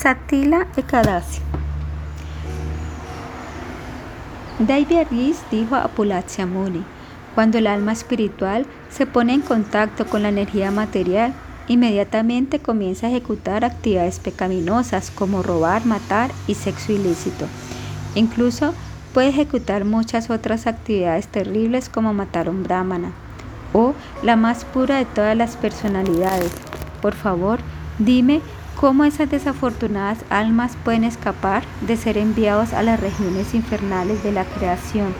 Satila Ekadasi. David Riz dijo a Muni, cuando el alma espiritual se pone en contacto con la energía material, inmediatamente comienza a ejecutar actividades pecaminosas como robar, matar y sexo ilícito. Incluso puede ejecutar muchas otras actividades terribles como matar a un brahmana o la más pura de todas las personalidades. Por favor, dime cómo esas desafortunadas almas pueden escapar de ser enviados a las regiones infernales de la creación.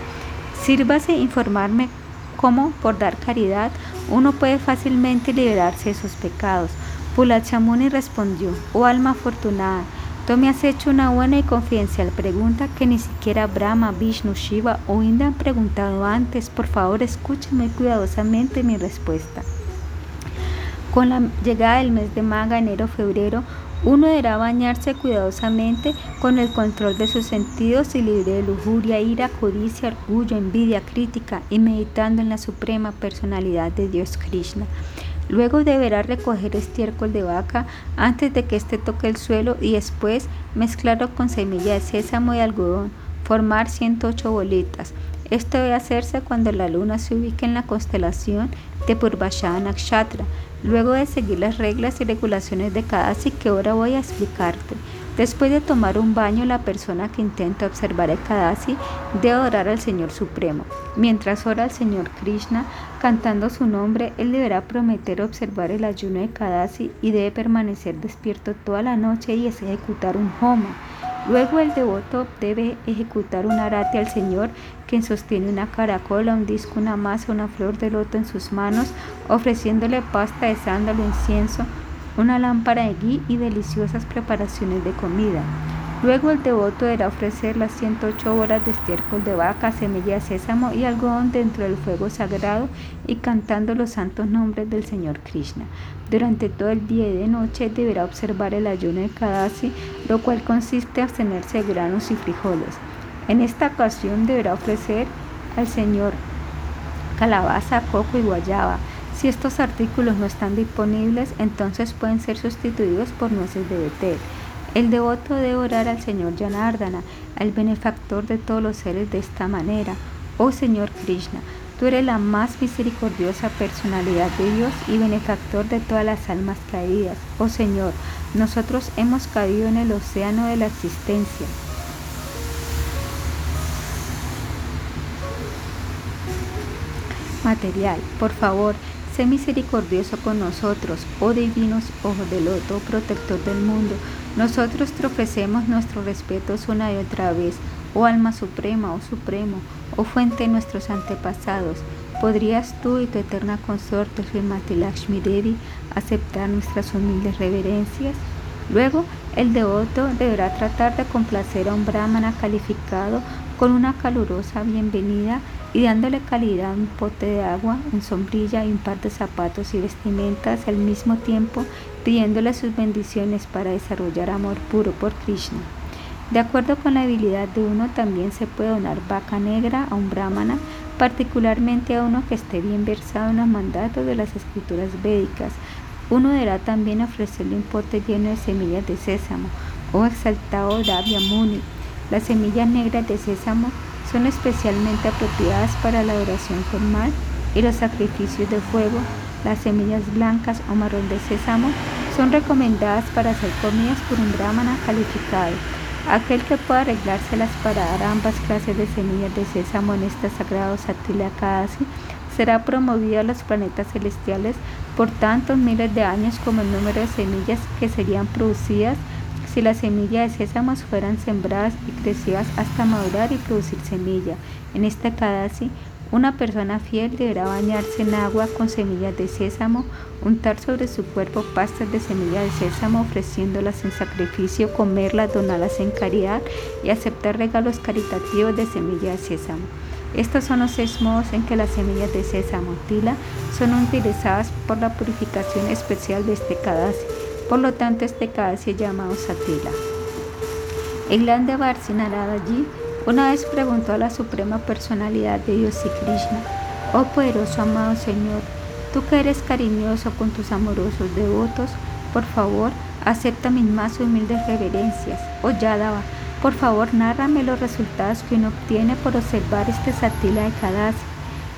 Sírvase informarme cómo, por dar caridad, uno puede fácilmente liberarse de sus pecados. Pulachamuni respondió, oh alma afortunada, tú me has hecho una buena y confidencial pregunta que ni siquiera Brahma, Vishnu, Shiva o Inda han preguntado antes. Por favor, escúchame cuidadosamente mi respuesta. Con la llegada del mes de maga, enero-febrero, uno deberá bañarse cuidadosamente con el control de sus sentidos y libre de lujuria, ira, codicia, orgullo, envidia, crítica y meditando en la suprema personalidad de Dios Krishna. Luego deberá recoger estiércol de vaca antes de que éste toque el suelo y después mezclarlo con semilla de sésamo y algodón, formar 108 bolitas. Esto debe hacerse cuando la luna se ubique en la constelación de Purvashana Nakshatra Luego de seguir las reglas y regulaciones de cada que ahora voy a explicarte. Después de tomar un baño, la persona que intenta observar el Kadasi debe orar al Señor Supremo. Mientras ora al Señor Krishna, cantando su nombre, él deberá prometer observar el ayuno de Kadasi y debe permanecer despierto toda la noche y ejecutar un homa. Luego el devoto debe ejecutar un arate al Señor, quien sostiene una caracola, un disco, una masa, una flor de loto en sus manos, ofreciéndole pasta de sándalo, incienso, una lámpara de gui y deliciosas preparaciones de comida. Luego el devoto deberá ofrecer las 108 horas de estiércol de vaca, semilla de sésamo y algodón dentro del fuego sagrado y cantando los santos nombres del Señor Krishna. Durante todo el día y de noche deberá observar el ayuno de Kadasi, lo cual consiste en abstenerse de granos y frijoles. En esta ocasión deberá ofrecer al Señor calabaza, coco y guayaba. Si estos artículos no están disponibles, entonces pueden ser sustituidos por nueces de betel. El devoto debe orar al Señor Janardana, al benefactor de todos los seres de esta manera. Oh Señor Krishna, tú eres la más misericordiosa personalidad de Dios y benefactor de todas las almas caídas. Oh Señor, nosotros hemos caído en el océano de la existencia. Material, por favor, sé misericordioso con nosotros, oh divinos ojos del loto, protector del mundo. Nosotros te ofrecemos nuestros respetos una y otra vez, oh alma suprema, oh supremo, oh fuente de nuestros antepasados. ¿Podrías tú y tu eterna consorte Srimati Lakshmi Devi aceptar nuestras humildes reverencias? Luego, el devoto deberá tratar de complacer a un brahmana calificado con una calurosa bienvenida y dándole calidad a un pote de agua, un sombrilla y un par de zapatos y vestimentas al mismo tiempo pidiéndole sus bendiciones para desarrollar amor puro por Krishna. De acuerdo con la habilidad de uno, también se puede donar vaca negra a un brahmana, particularmente a uno que esté bien versado en los mandatos de las escrituras védicas. Uno deberá también ofrecerle un pote lleno de semillas de sésamo, o exaltado Davya Muni. Las semillas negras de sésamo son especialmente apropiadas para la adoración formal y los sacrificios de fuego. Las semillas blancas o marrón de sésamo son recomendadas para hacer comidas por un brahmana calificado. Aquel que pueda arreglárselas para dar ambas clases de semillas de sésamo en este sagrado Satila será promovido a los planetas celestiales por tantos miles de años como el número de semillas que serían producidas si las semillas de sésamo fueran sembradas y crecidas hasta madurar y producir semilla. En esta Kadasi, una persona fiel deberá bañarse en agua con semillas de sésamo, untar sobre su cuerpo pastas de semillas de sésamo, ofreciéndolas en sacrificio, comerlas, donarlas en caridad y aceptar regalos caritativos de semillas de sésamo. Estos son los seis modos en que las semillas de sésamo tila son utilizadas por la purificación especial de este Kadasi. Por lo tanto, este Kadasi es llamado Satila. El grande allí una vez preguntó a la Suprema Personalidad de Dios y Krishna, oh poderoso amado Señor, tú que eres cariñoso con tus amorosos devotos, por favor, Acepta mis más humildes reverencias. Oh Yadava, por favor nárrame los resultados que uno obtiene por observar este Satila de Kadasi.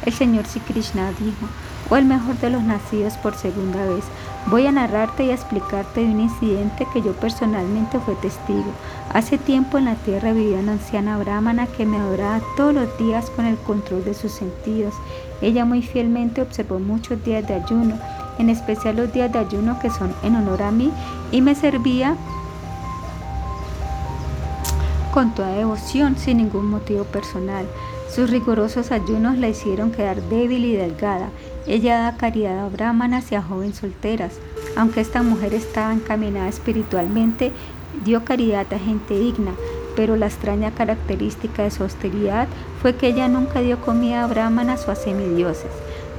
El señor Sri Krishna dijo, o el mejor de los nacidos por segunda vez. Voy a narrarte y a explicarte de un incidente que yo personalmente fui testigo. Hace tiempo en la tierra vivía una anciana brahmana que me adoraba todos los días con el control de sus sentidos. Ella muy fielmente observó muchos días de ayuno, en especial los días de ayuno que son en honor a mí, y me servía con toda devoción, sin ningún motivo personal. Sus rigurosos ayunos la hicieron quedar débil y delgada. Ella da caridad a brahmanas y a jóvenes solteras. Aunque esta mujer estaba encaminada espiritualmente, dio caridad a gente digna, pero la extraña característica de su austeridad fue que ella nunca dio comida a brahmanas o a semidioses.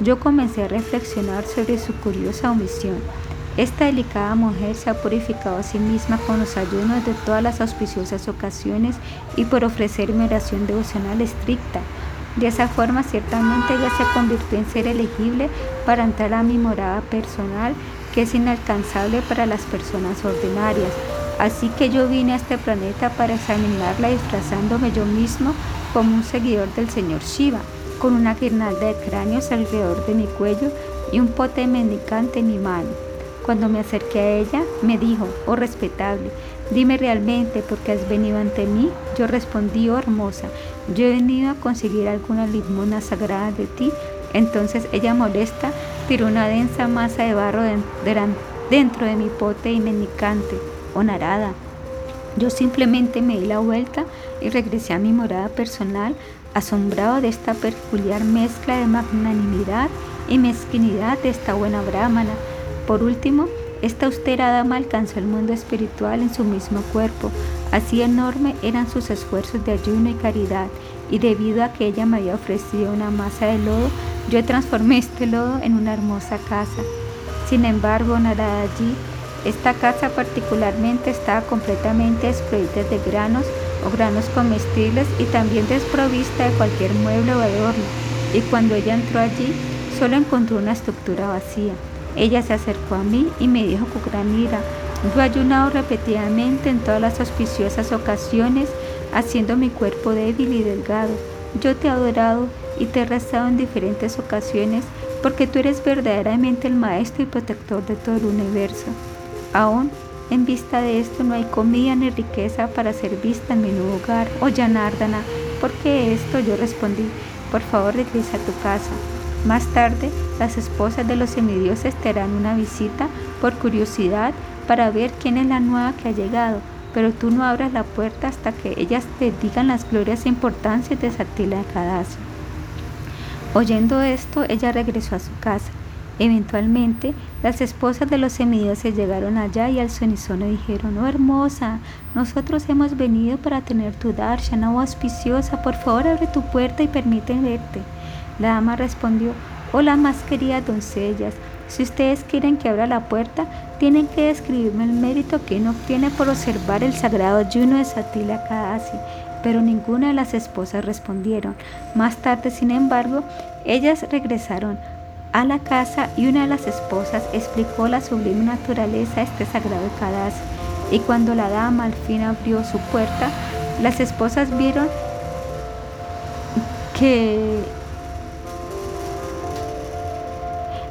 Yo comencé a reflexionar sobre su curiosa omisión. Esta delicada mujer se ha purificado a sí misma con los ayunos de todas las auspiciosas ocasiones y por ofrecerme oración devocional estricta. De esa forma, ciertamente ella se convirtió en ser elegible para entrar a mi morada personal, que es inalcanzable para las personas ordinarias. Así que yo vine a este planeta para examinarla disfrazándome yo mismo como un seguidor del señor Shiva, con una guirnalda de cráneos alrededor de mi cuello y un pote mendicante en mi mano. Cuando me acerqué a ella, me dijo, oh respetable, dime realmente por qué has venido ante mí. Yo respondí, oh hermosa, yo he venido a conseguir alguna limona sagrada de ti. Entonces ella molesta tiró una densa masa de barro dentro de mi pote y mendicante, narada. Yo simplemente me di la vuelta y regresé a mi morada personal, asombrado de esta peculiar mezcla de magnanimidad y mezquinidad de esta buena brahmana por último, esta austera dama alcanzó el mundo espiritual en su mismo cuerpo. Así enorme eran sus esfuerzos de ayuno y caridad, y debido a que ella me había ofrecido una masa de lodo, yo transformé este lodo en una hermosa casa. Sin embargo, Naradaji, esta casa particularmente estaba completamente desproveída de granos o granos comestibles y también desprovista de cualquier mueble o adorno. Y cuando ella entró allí, solo encontró una estructura vacía. Ella se acercó a mí y me dijo con gran ira, yo he ayunado repetidamente en todas las auspiciosas ocasiones, haciendo mi cuerpo débil y delgado. Yo te he adorado y te he rezado en diferentes ocasiones porque tú eres verdaderamente el maestro y protector de todo el universo. Aún en vista de esto no hay comida ni riqueza para ser vista en mi nuevo hogar, oh Janardana. ¿Por qué esto? Yo respondí, por favor regresa a tu casa. Más tarde, las esposas de los semidioses te harán una visita por curiosidad para ver quién es la nueva que ha llegado, pero tú no abras la puerta hasta que ellas te digan las glorias e importancias de Satila de Kadasi. Oyendo esto, ella regresó a su casa. Eventualmente, las esposas de los semidioses llegaron allá y al sonisono dijeron, oh hermosa, nosotros hemos venido para tener tu darshana, oh auspiciosa, por favor abre tu puerta y permite verte. La dama respondió, hola más queridas doncellas, si ustedes quieren que abra la puerta, tienen que describirme el mérito que uno obtiene por observar el sagrado ayuno de Satila Kadasi. Pero ninguna de las esposas respondieron. Más tarde, sin embargo, ellas regresaron a la casa y una de las esposas explicó la sublime naturaleza de este sagrado Kadasi. Y cuando la dama al fin abrió su puerta, las esposas vieron que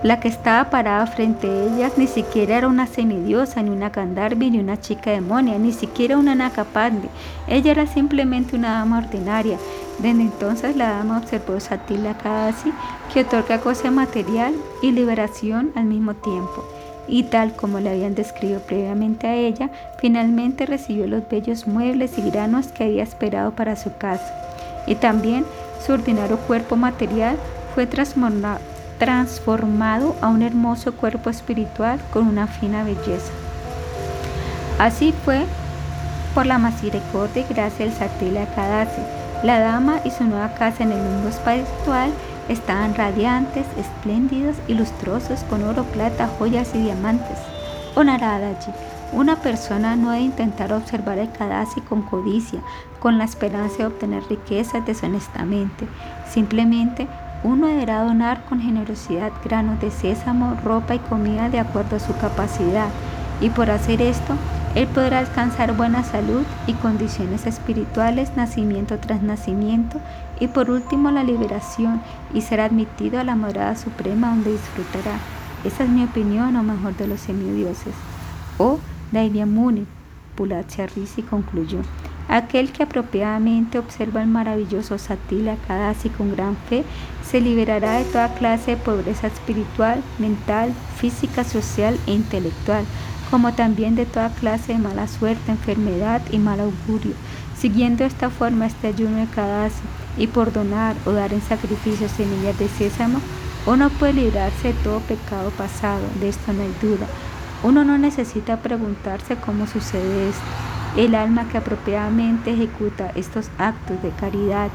La que estaba parada frente a ellas ni siquiera era una semidiosa, ni una Gandharvi, ni una chica demonia, ni siquiera una Nakapandi. Ella era simplemente una dama ordinaria. Desde entonces la dama observó Satila Kadasi, que otorga goce material y liberación al mismo tiempo. Y tal como le habían descrito previamente a ella, finalmente recibió los bellos muebles y granos que había esperado para su casa. Y también su ordinario cuerpo material fue transformado transformado a un hermoso cuerpo espiritual con una fina belleza. Así fue por la misericordia y gracia del Satila Kadasi. La dama y su nueva casa en el mundo espiritual estaban radiantes, espléndidos y lustrosos con oro, plata, joyas y diamantes. O Naradaji, una persona no debe intentar observar el Kadasi con codicia, con la esperanza de obtener riquezas deshonestamente. Simplemente uno deberá donar con generosidad granos de sésamo, ropa y comida de acuerdo a su capacidad. y por hacer esto, él podrá alcanzar buena salud y condiciones espirituales, nacimiento tras nacimiento, y por último la liberación y ser admitido a la morada suprema donde disfrutará. Esa es mi opinión, o mejor de los semidioses. O Muni, Pulachia Risi concluyó. Aquel que apropiadamente observa el maravilloso Satila Kadasi con gran fe, se liberará de toda clase de pobreza espiritual, mental, física, social e intelectual, como también de toda clase de mala suerte, enfermedad y mal augurio. Siguiendo esta forma este ayuno de Kadasi y por donar o dar en sacrificio semillas de sésamo, uno puede librarse de todo pecado pasado, de esto no hay duda. Uno no necesita preguntarse cómo sucede esto. El alma que apropiadamente ejecuta estos actos de caridad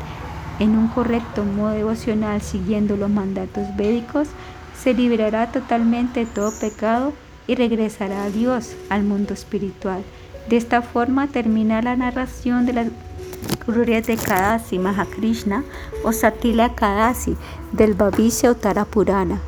en un correcto modo devocional siguiendo los mandatos védicos, se liberará totalmente de todo pecado y regresará a Dios, al mundo espiritual. De esta forma termina la narración de las glorias de Kadasi Mahakrishna o Satila Kadasi del Bhavishya Uttara Purana.